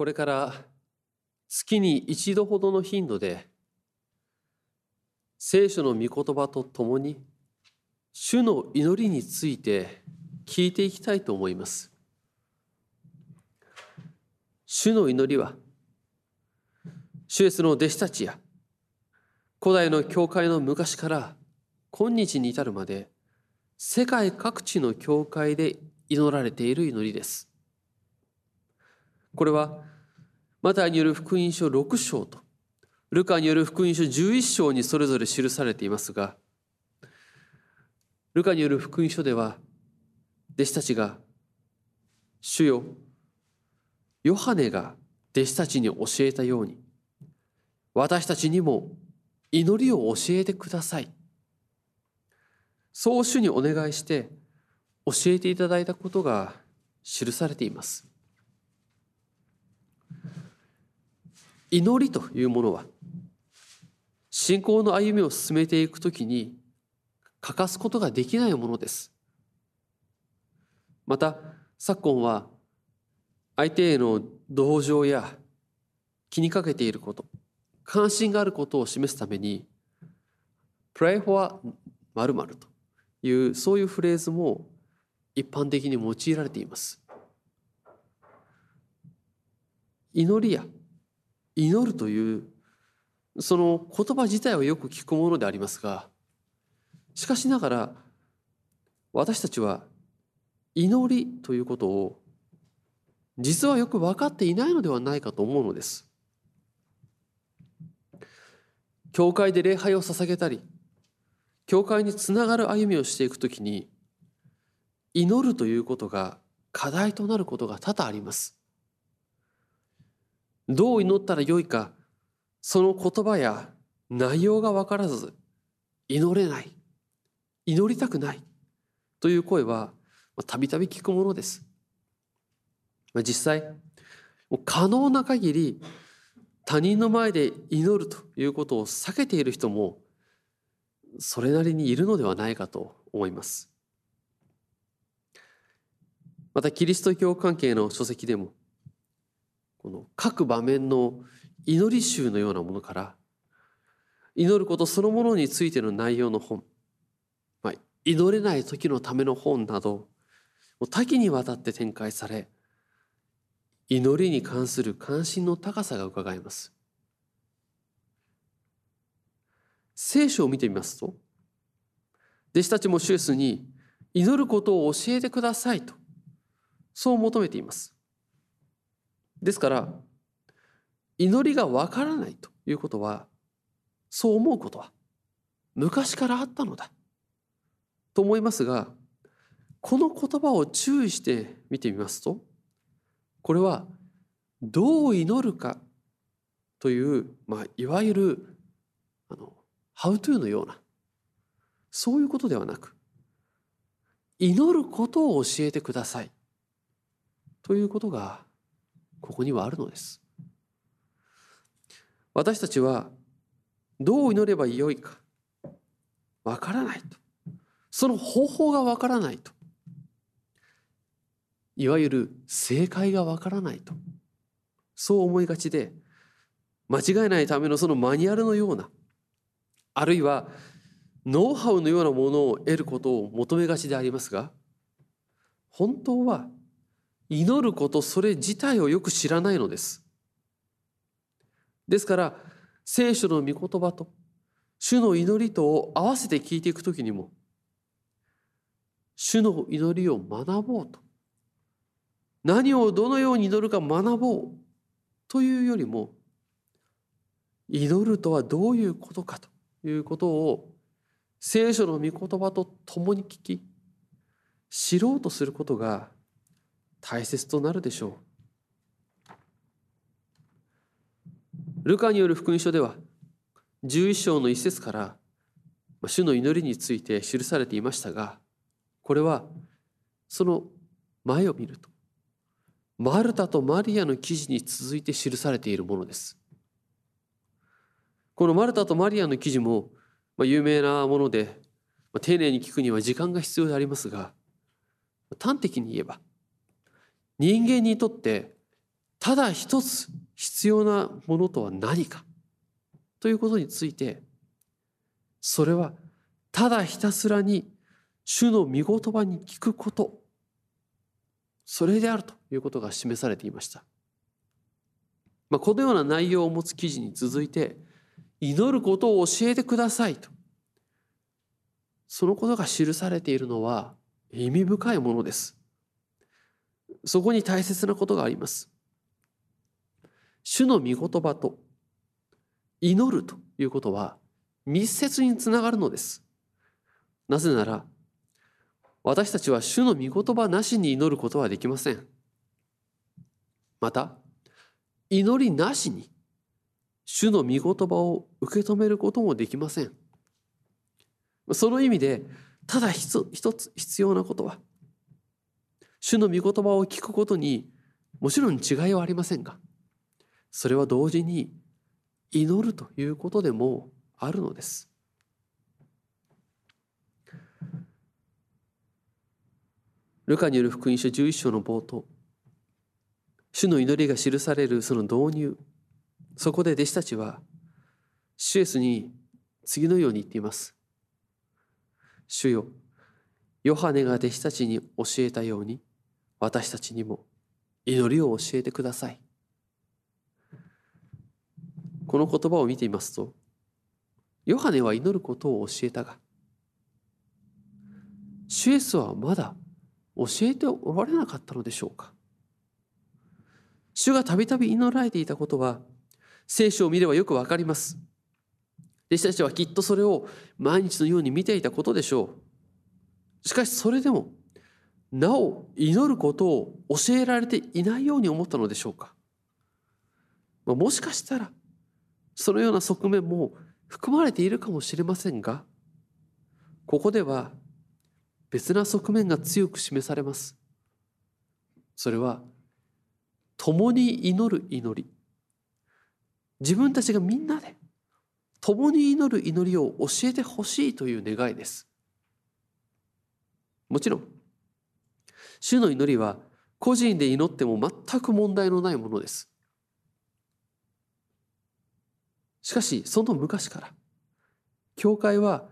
これから月に一度ほどの頻度で聖書の御言葉とともに主の祈りについて聞いていきたいと思います。主の祈りは主イエスの弟子たちや古代の教会の昔から今日に至るまで世界各地の教会で祈られている祈りです。これはマタイによる福音書6章とルカによる福音書11章にそれぞれ記されていますがルカによる福音書では弟子たちが「主よヨハネが弟子たちに教えたように私たちにも祈りを教えてください」そう主にお願いして教えていただいたことが記されています。祈りというものは信仰の歩みを進めていくときに欠かすことができないものです。また昨今は相手への同情や気にかけていること関心があることを示すために「pray for 〇〇というそういうフレーズも一般的に用いられています。祈りや祈るというその言葉自体はよく聞くものでありますがしかしながら私たちは祈りということを実はよく分かっていないのではないかと思うのです。教会で礼拝を捧げたり教会につながる歩みをしていくときに祈るということが課題となることが多々あります。どう祈ったらよいかその言葉や内容が分からず祈れない祈りたくないという声はたびたび聞くものです。実際可能な限り他人の前で祈るということを避けている人もそれなりにいるのではないかと思います。またキリスト教関係の書籍でもこの各場面の祈り集のようなものから祈ることそのものについての内容の本、まあ、祈れない時のための本など多岐にわたって展開され祈りに関する関心の高さがうかがえます。聖書を見てみますと弟子たちもシュエスに祈ることを教えてくださいとそう求めています。ですから祈りがわからないということはそう思うことは昔からあったのだと思いますがこの言葉を注意して見てみますとこれはどう祈るかという、まあ、いわゆるあの「How to」のようなそういうことではなく祈ることを教えてくださいということがここにはあるのです。私たちはどう祈ればよいかわからないと。その方法がわからないと。いわゆる正解がわからないと。そう思いがちで間違えないためのそのマニュアルのようなあるいはノウハウのようなものを得ることを求めがちでありますが本当は祈ることそれ自体をよく知らないのです。ですから聖書の御言葉と主の祈りとを合わせて聞いていくときにも主の祈りを学ぼうと何をどのように祈るか学ぼうというよりも祈るとはどういうことかということを聖書の御言葉と共に聞き知ろうとすることが大切となるでしょう。ルカによる福音書では11章の一節から主の祈りについて記されていましたがこれはその前を見るとマルタとマリアの記事に続いて記されているものです。このマルタとマリアの記事も有名なもので丁寧に聞くには時間が必要でありますが端的に言えば人間にとってただ一つ必要なものとは何かということについてそれはただひたすらに主の御言葉に聞くことそれであるということが示されていました。まあ、このような内容を持つ記事に続いて祈ることを教えてくださいとそのことが記されているのは意味深いものです。そこに大切なことがあります。主の御言葉と祈るということは密接につながるのです。なぜなら私たちは主の御言葉なしに祈ることはできません。また祈りなしに主の御言葉を受け止めることもできません。その意味でただ一つ必要なことは主の御言葉を聞くことにもちろん違いはありませんがそれは同時に祈るということでもあるのです。ルカによる福音書11章の冒頭主の祈りが記されるその導入そこで弟子たちはシュエスに次のように言っています主よヨハネが弟子たちに教えたように私たちにも祈りを教えてください。この言葉を見ていますとヨハネは祈ることを教えたがシュエスはまだ教えておられなかったのでしょうか。主がたびたび祈られていたことは聖書を見ればよくわかります。弟子たちはきっとそれを毎日のように見ていたことでしょう。しかしそれでもなお祈ることを教えられていないように思ったのでしょうか？もしかしたらそのような側面も含まれているかもしれませんがここでは別な側面が強く示されます。それは共に祈る祈り自分たちがみんなで共に祈る祈りを教えてほしいという願いです。もちろん主の祈りは個人で祈っても全く問題のないものです。しかしその昔から教会は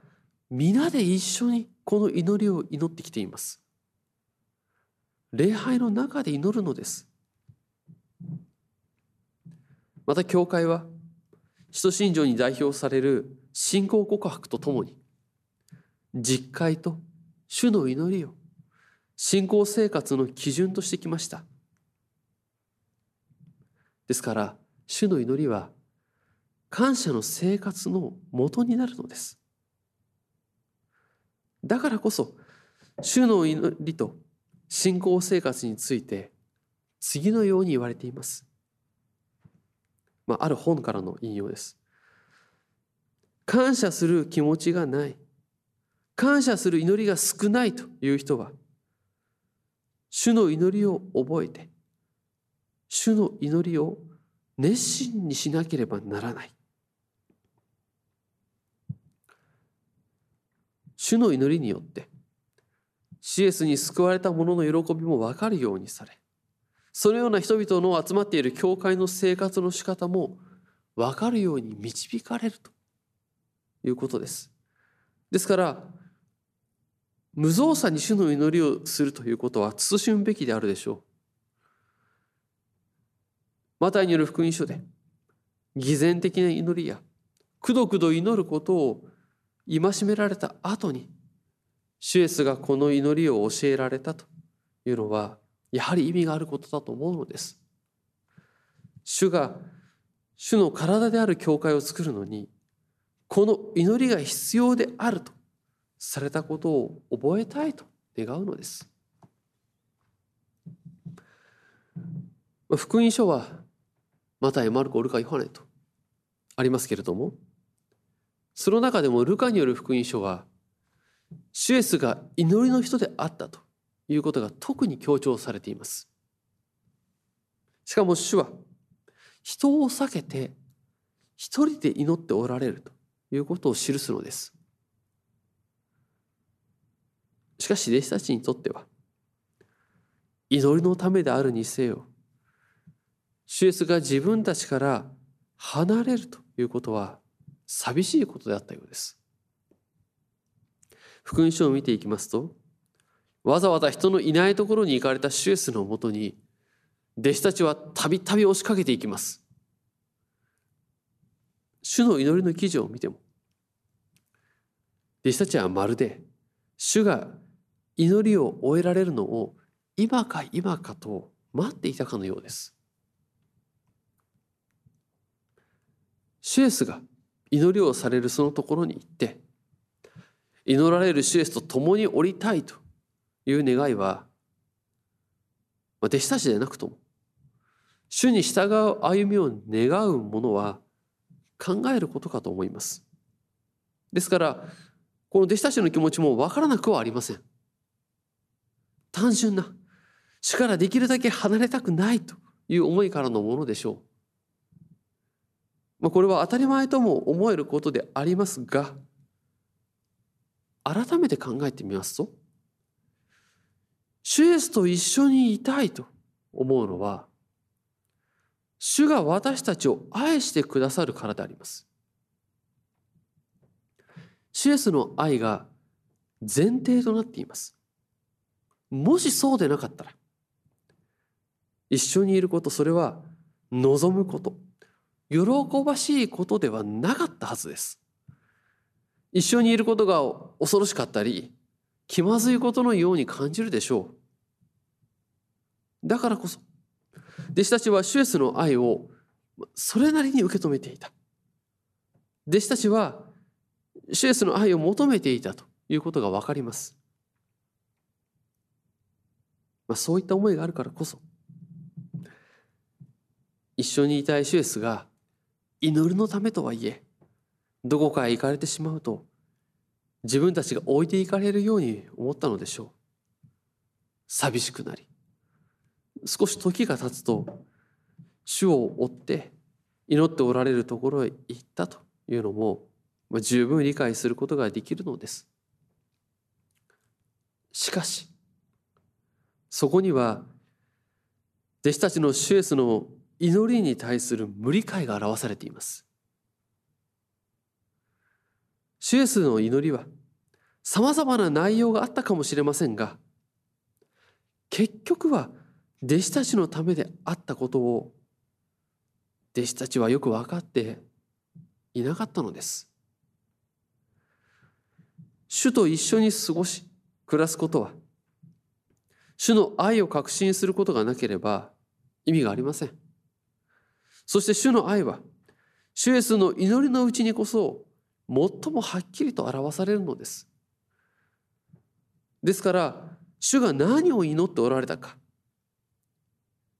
皆で一緒にこの祈りを祈ってきています。礼拝の中で祈るのです。また教会は使徒信条に代表される信仰告白とともに実会と主の祈りを信仰生活の基準としてきました。ですから主の祈りは感謝の生活のもとになるのです。だからこそ主の祈りと信仰生活について次のように言われています。まあ、ある本からの引用です。感謝する気持ちがない。感謝する祈りが少ないという人は、主の祈りを覚えて、主の祈りを熱心にしなければならない。主の祈りによってシエスに救われた者の喜びも分かるようにされそのような人々の集まっている教会の生活の仕方も分かるように導かれるということです。ですから無造作に主の祈りをするということは慎むべきであるでしょう。マタイによる福音書で偽善的な祈りやくどくど祈ることを戒められた後にシュエスがこの祈りを教えられたというのはやはり意味があることだと思うのです。主が主の体である教会を作るのにこの祈りが必要であるとされたことを覚えたいと願うのです。福音書はマタイ、マルコ、ルカ、ヨハネとありますけれどもその中でもルカによる福音書はシュエスが祈りの人であったということが特に強調されています。しかも主は人を避けて一人で祈っておられるということを記すのです。しかし弟子たちにとっては祈りのためであるにせよ主イエスが自分たちから離れるということは寂しいことであったようです。福音書を見ていきますと、わざわざ人のいないところに行かれたシュエスのもとに、弟子たちはたびたび押しかけていきます。主の祈りの記事を見ても、弟子たちはまるで、主が祈りを終えられるのを今か今かと待っていたかのようです。シュエスが祈りをされるそのところに行って、祈られるシュエスと共に降りたいという願いは、弟子たちでなくとも、主に従う歩みを願うものは考えることかと思います。ですから、この弟子たちの気持ちもわからなくはありません。単純な、主からできるだけ離れたくないという思いからのものでしょう。まあ、これは当たり前とも思えることでありますが、改めて考えてみますと主イエスと一緒にいたいと思うのは主が私たちを愛してくださるからであります。主イエスの愛が前提となっています。もしそうでなかったら一緒にいることそれは望むこと喜ばしいことではなかったはずです。一緒にいることが恐ろしかったり気まずいことのように感じるでしょう。だからこそ弟子たちはシュエスの愛をそれなりに受け止めていた。弟子たちはシュエスの愛を求めていたということが分かります、まあ、そういった思いがあるからこそ一緒にいたいシュエスが祈るのためとはいえどこかへ行かれてしまうと自分たちが置いていかれるように思ったのでしょう。寂しくなり少し時が経つと主を追って祈っておられるところへ行ったというのも十分理解することができるのです。しかしそこには弟子たちのシュエスの祈りに対する無理解が表されていますシュエスの祈りは様々な内容があったかもしれませんが、結局は弟子たちのためであったことを弟子たちはよく分かっていなかったのです。主と一緒に過ごし、暮らすことは、主の愛を確信することがなければ意味がありません。そして主の愛は、主イエスの祈りのうちにこそ最もはっきりと表されるのです。ですから主が何を祈っておられたか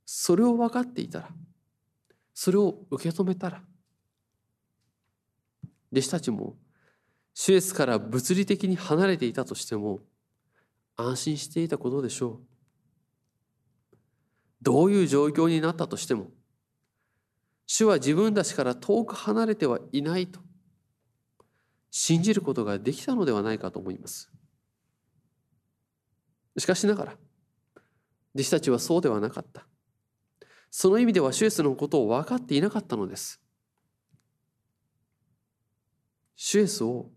それを分かっていたらそれを受け止めたら弟子たちも主イエスから物理的に離れていたとしても安心していたことでしょう。どういう状況になったとしても主は自分たちから遠く離れてはいないと信じることができたのではないかと思います。しかしながら、弟子たちはそうではなかった。その意味ではシュエスのことを分かっていなかったのです。シュエスを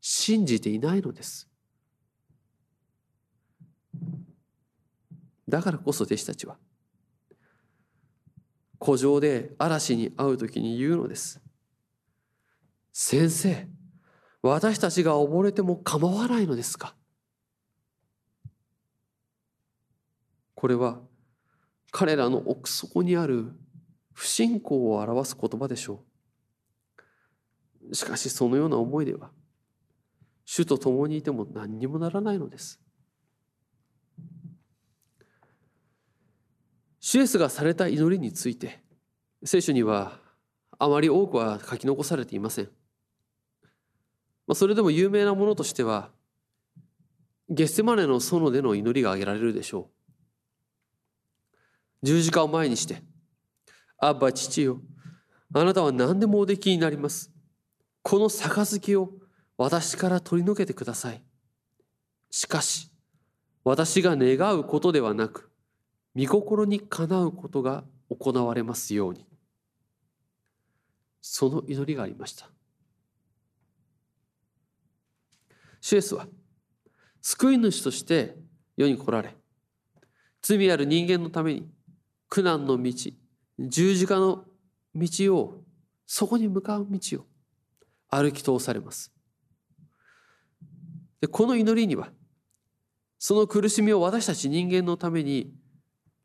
信じていないのです。だからこそ弟子たちは、古城で嵐に会う時に言うのです。先生、私たちが溺れても構わないのですか？これは彼らの奥底にある不信仰を表す言葉でしょう。しかしそのような思いでは主と共にいても何にもならないのです。シエスがされた祈りについて聖書にはあまり多くは書き残されていません。まあ、それでも有名なものとしてはゲッセマネの園での祈りが挙げられるでしょう。十字架を前にして、アッバ父よ、あなたは何でもおできになります。この杯を私から取り除けてください。しかし、私が願うことではなく、御心にかなうことが行われますように。その祈りがありました。シュエスは救い主として世に来られ罪ある人間のために苦難の道十字架の道をそこに向かう道を歩き通されます。でこの祈りにはその苦しみを私たち人間のために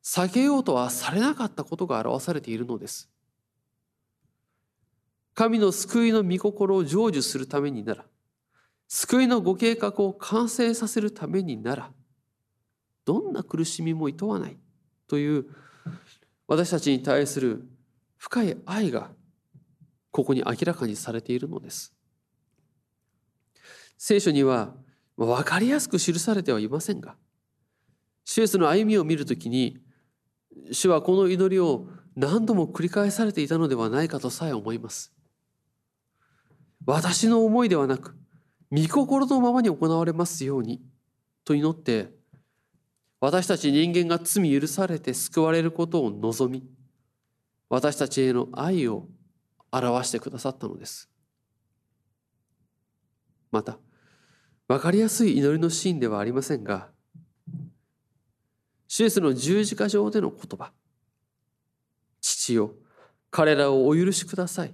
避けようとはされなかったことが表されているのです神の救いの御心を成就するためになら救いのご計画を完成させるためにならどんな苦しみも厭わないという私たちに対する深い愛がここに明らかにされているのです。聖書には分かりやすく記されてはいませんがシュエスの歩みを見るときに主はこの祈りを何度も繰り返されていたのではないかとさえ思います。私の思いではなく御心のままに行われますようにと祈って私たち人間が罪許されて救われることを望み私たちへの愛を表してくださったのですまた分かりやすい祈りのシーンではありませんがシエスの十字架上での言葉父よ彼らをお許しください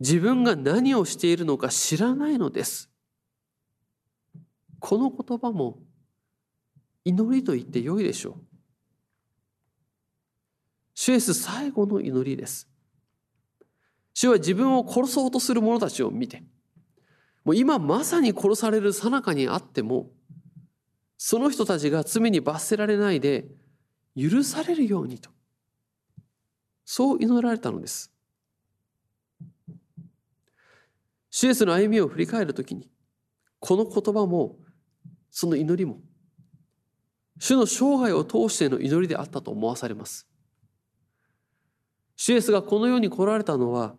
自分が何をしているのか知らないのですこの言葉も祈りと言ってよいでしょう。主イエス最後の祈りです。主は自分を殺そうとする者たちを見て、もう今まさに殺される最中にあっても、その人たちが罪に罰せられないで許されるようにと、そう祈られたのです。主イエスの歩みを振り返るときに、この言葉もその祈りも主の生涯を通しての祈りであったと思わされます。主イエスがこの世に来られたのは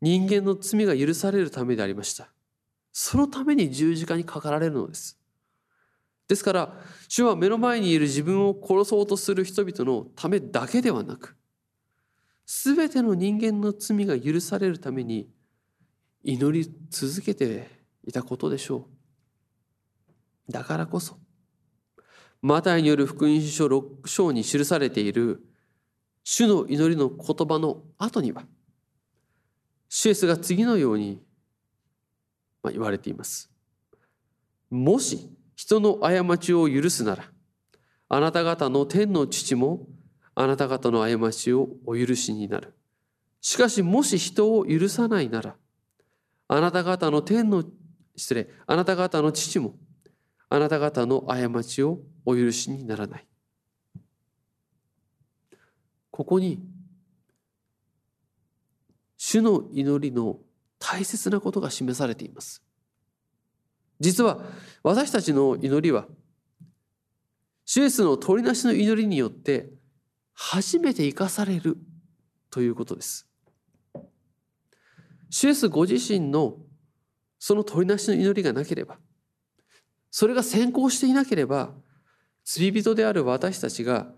人間の罪が許されるためでありました。そのために十字架にかかられるのです。ですから主は目の前にいる自分を殺そうとする人々のためだけではなく全ての人間の罪が許されるために祈り続けていたことでしょうだからこそマタイによる福音書6章に記されている主の祈りの言葉の後にはシエスが次のように言われています。もし人の過ちを許すならあなた方の天の父もあなた方の過ちをお許しになる。しかしもし人を許さないならあなた方の天の失礼あなた方の父もあなた方の過ちをお許しにならない。ここに主の祈りの大切なことが示されています。実は私たちの祈りは主イエスの取りなしの祈りによって初めて生かされるということです。主イエスご自身のその取りなしの祈りがなければそれが先行していなければ罪人である私たちが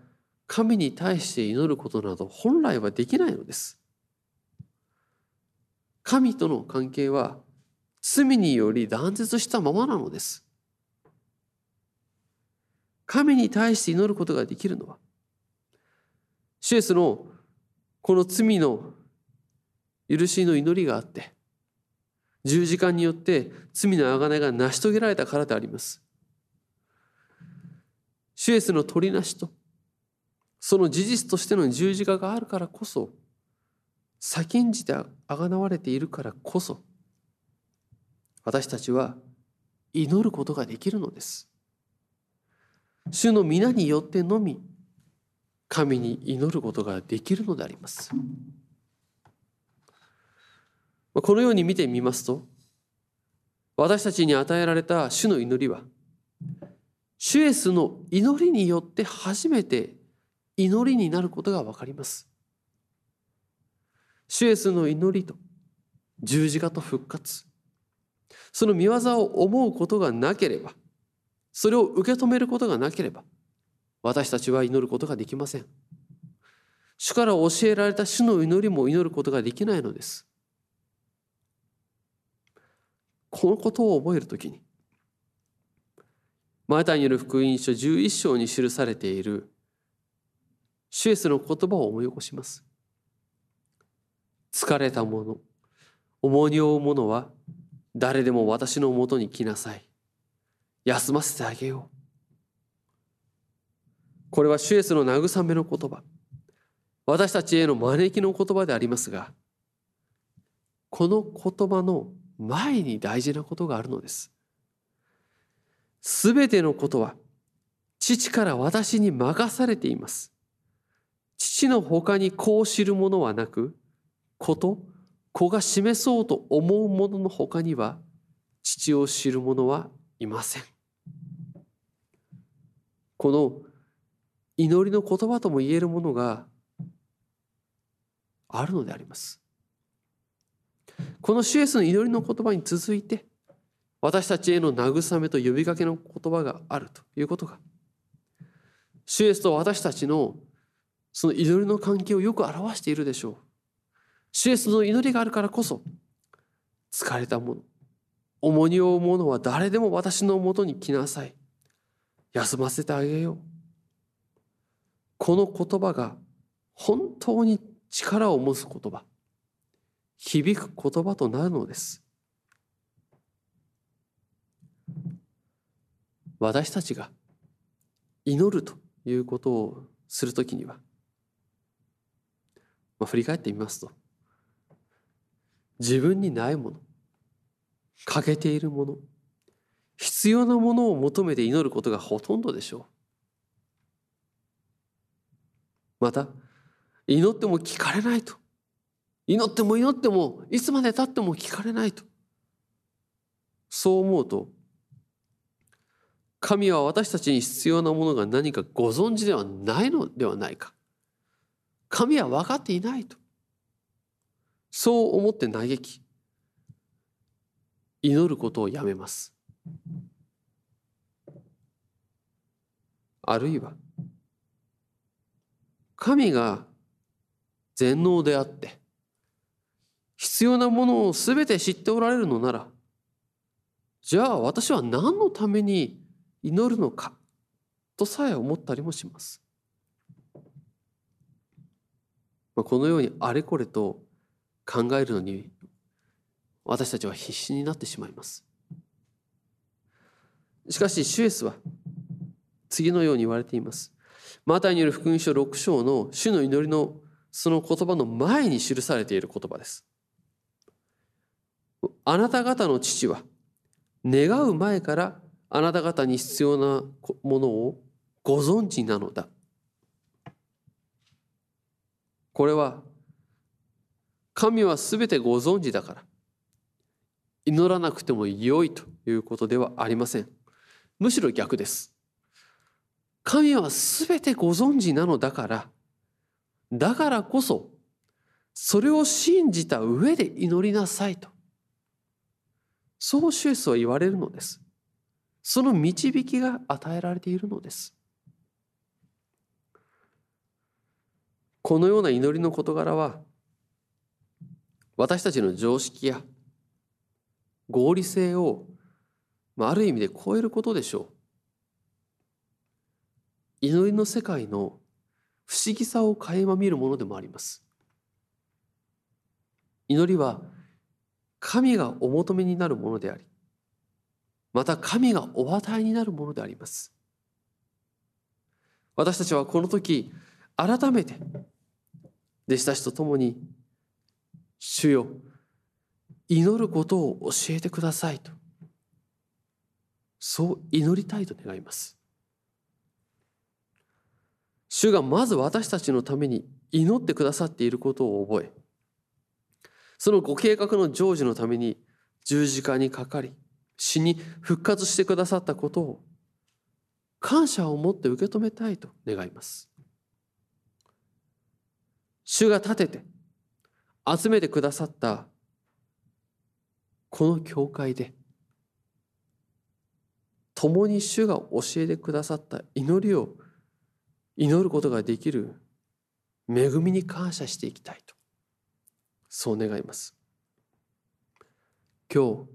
神に対して祈ることなど本来はできないのです。神との関係は罪により断絶したままなのです。神に対して祈ることができるのは、シエスのこの罪の許しの祈りがあって、十字架によって罪の贖いが成し遂げられたからであります。シュエスの取りなしとその事実としての十字架があるからこそ先んじてあがなわれているからこそ私たちは祈ることができるのです。主の皆によってのみ神に祈ることができるのであります。このように見てみますと私たちに与えられた主の祈りは主イエスの祈りによって初めて祈りになることが分かります。主イエスの祈りと十字架と復活その見業を思うことがなければそれを受け止めることがなければ私たちは祈ることができません。主から教えられた主の祈りも祈ることができないのです。このことを覚えるときに、マタによる福音書11章に記されているシュエスの言葉を思い起こします。疲れた者、重荷を負う者は誰でも私のもとに来なさい。休ませてあげよう。これはシュエスの慰めの言葉。私たちへの招きの言葉でありますが、この言葉の前に大事なことがあるのです。すべてのことは父から私に任されています。父の他にこう知るものはなく、子と子が示そうと思うものの他には父を知る者はいません。この祈りの言葉とも言えるものがあるのであります。このシュエスの祈りの言葉に続いて私たちへの慰めと呼びかけの言葉があるということがシュエスと私たちのその祈りの関係をよく表しているでしょう。シュエスの祈りがあるからこそ疲れた者重荷を負う者は誰でも私のもとに来なさい。休ませてあげよう。この言葉が本当に力を持つ言葉響く言葉となるのです。私たちが祈るということをするときには、まあ、振り返ってみますと自分にないもの。欠けているもの。必要なものを求めて祈ることがほとんどでしょう。また祈っても聞かれないと。祈っても祈ってもいつまでたっても聞かれないと。そう思うと神は私たちに必要なものが何かご存知ではないのではないか。神は分かっていないと。そう思って嘆き祈ることをやめますあるいは神が全能であって必要なものを全て知っておられるのならじゃあ私は何のために祈るのかとさえ思ったりもします。このようにあれこれと考えるのに私たちは必死になってしまいます。しかしシュエスは次のように言われています。マタイによる福音書6章の主の祈りのその言葉の前に記されている言葉です。あなた方の父は願う前からあなた方に必要なものをご存知なのだ。これは神は全てご存知だから祈らなくても良いということではありません。むしろ逆です。神は全てご存知なのだから、だからこそ、それを信じた上で祈りなさいと。そうシュエスは言われるのです。その導きが与えられているのです。このような祈りの事柄は、私たちの常識や合理性をある意味で超えることでしょう。祈りの世界の不思議さを垣間見るものでもあります。祈りは神がお求めになるものであり、また神がお与えになるものであります。私たちはこの時、改めて弟子たちと共に、主よ、祈ることを教えてくださいと、そう祈りたいと願います。主がまず私たちのために祈ってくださっていることを覚えそのご計画の成就のために十字架にかかり死に復活してくださったことを感謝を持って受け止めたいと願います主が立てて集めてくださったこの教会で共に主が教えてくださった祈りを祈ることができる恵みに感謝していきたいとそう願います。今日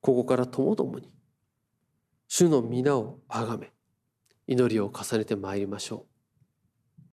ここからともどもに主の皆をあがめ祈りを重ねてまいりましょう。